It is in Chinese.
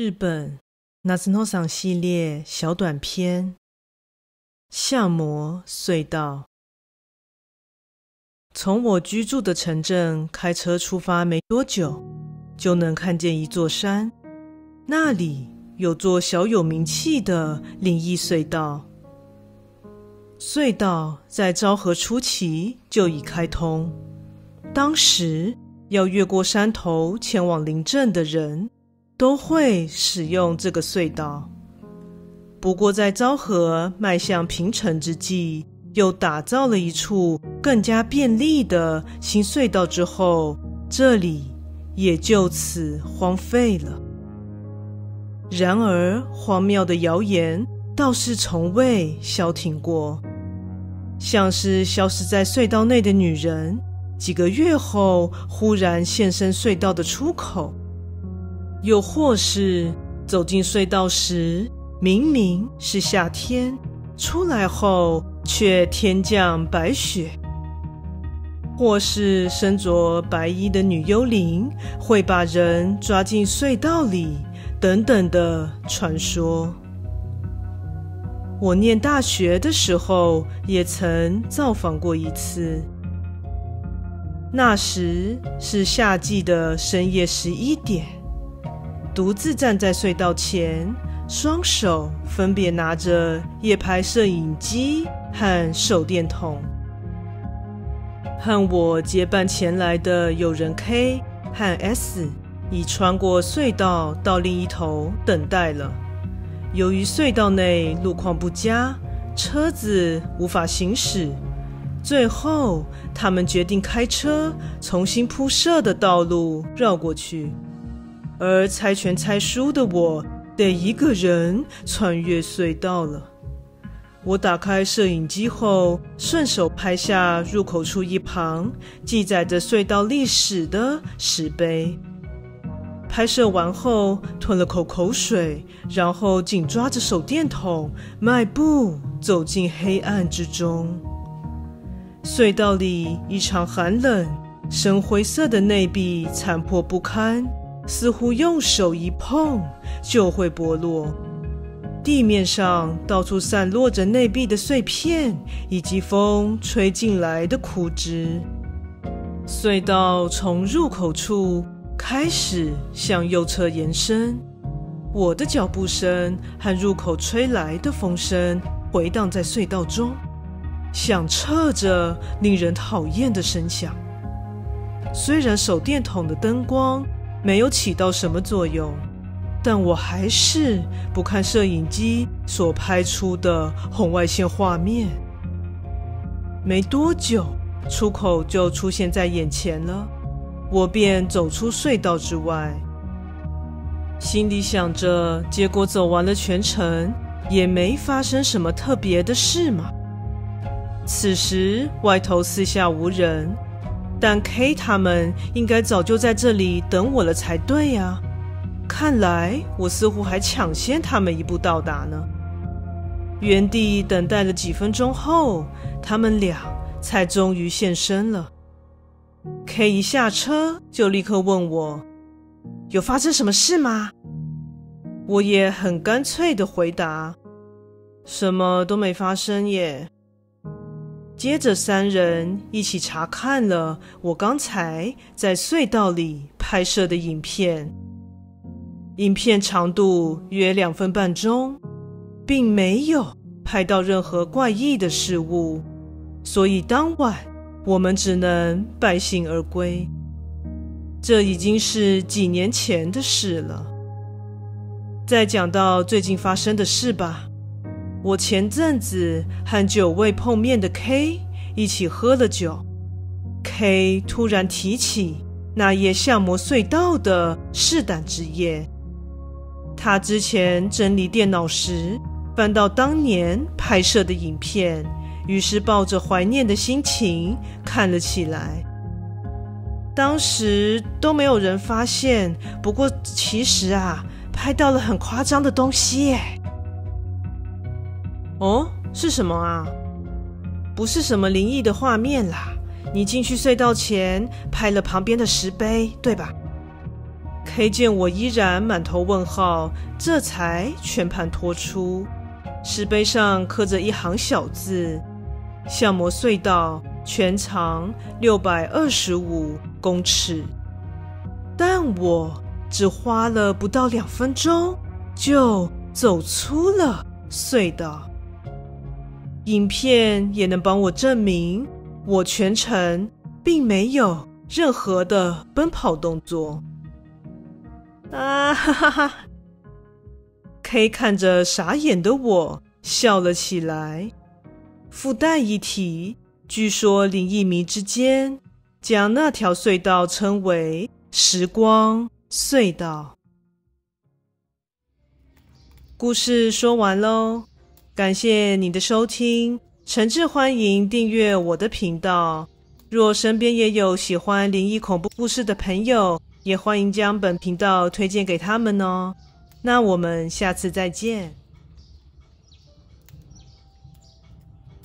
日本夏の桑系列小短篇《相模隧道》。从我居住的城镇开车出发没多久，就能看见一座山，那里有座小有名气的灵异隧道。隧道在昭和初期就已开通，当时要越过山头前往邻镇的人，都会使用这个隧道。不过，在昭和迈向平城之际，又打造了一处更加便利的新隧道之后，这里也就此荒废了。然而，荒谬的谣言倒是从未消停过，像是消失在隧道内的女人，几个月后忽然现身隧道的出口。又或是走进隧道时，明明是夏天，出来后却天降白雪；或是身着白衣的女幽灵会把人抓进隧道里，等等的传说。我念大学的时候，也曾造访过一次。那时是夏季的深夜十一点。独自站在隧道前，双手分别拿着夜拍摄影机和手电筒。和我结伴前来的友人 K 和 S 已穿过隧道到另一头等待了。由于隧道内路况不佳，车子无法行驶，最后他们决定开车重新铺设的道路绕过去。而猜拳猜输的我，得一个人穿越隧道了。我打开摄影机后，顺手拍下入口处一旁记载着隧道历史的石碑。拍摄完后，吞了口口水，然后紧抓着手电筒，迈步走进黑暗之中。隧道里异常寒冷，深灰色的内壁残破不堪。似乎用手一碰就会剥落，地面上到处散落着内壁的碎片以及风吹进来的枯枝。隧道从入口处开始向右侧延伸，我的脚步声和入口吹来的风声回荡在隧道中，响彻着令人讨厌的声响。虽然手电筒的灯光，没有起到什么作用，但我还是不看摄影机所拍出的红外线画面。没多久，出口就出现在眼前了，我便走出隧道之外，心里想着，结果走完了全程，也没发生什么特别的事嘛。此时外头四下无人。但 K 他们应该早就在这里等我了才对呀。看来我似乎还抢先他们一步到达呢。原地等待了几分钟后，他们俩才终于现身了。K 一下车就立刻问我：“有发生什么事吗？”我也很干脆的回答：“什么都没发生耶。”接着，三人一起查看了我刚才在隧道里拍摄的影片。影片长度约两分半钟，并没有拍到任何怪异的事物，所以当晚我们只能败兴而归。这已经是几年前的事了。再讲到最近发生的事吧。我前阵子和久未碰面的 K 一起喝了酒，K 突然提起那夜相模隧道的试胆之夜。他之前整理电脑时翻到当年拍摄的影片，于是抱着怀念的心情看了起来。当时都没有人发现，不过其实啊，拍到了很夸张的东西耶。哦，是什么啊？不是什么灵异的画面啦。你进去隧道前拍了旁边的石碑，对吧 K 见我依然满头问号，这才全盘托出。石碑上刻着一行小字：“相模隧道全长六百二十五公尺。”但我只花了不到两分钟，就走出了隧道。影片也能帮我证明，我全程并没有任何的奔跑动作。啊哈哈哈！K 看着傻眼的我笑了起来。附带一提，据说灵异迷之间将那条隧道称为“时光隧道”。故事说完喽，感谢你的收听，诚挚欢迎订阅我的频道。若身边也有喜欢灵异恐怖故事的朋友，也欢迎将本频道推荐给他们哦。那我们下次再见。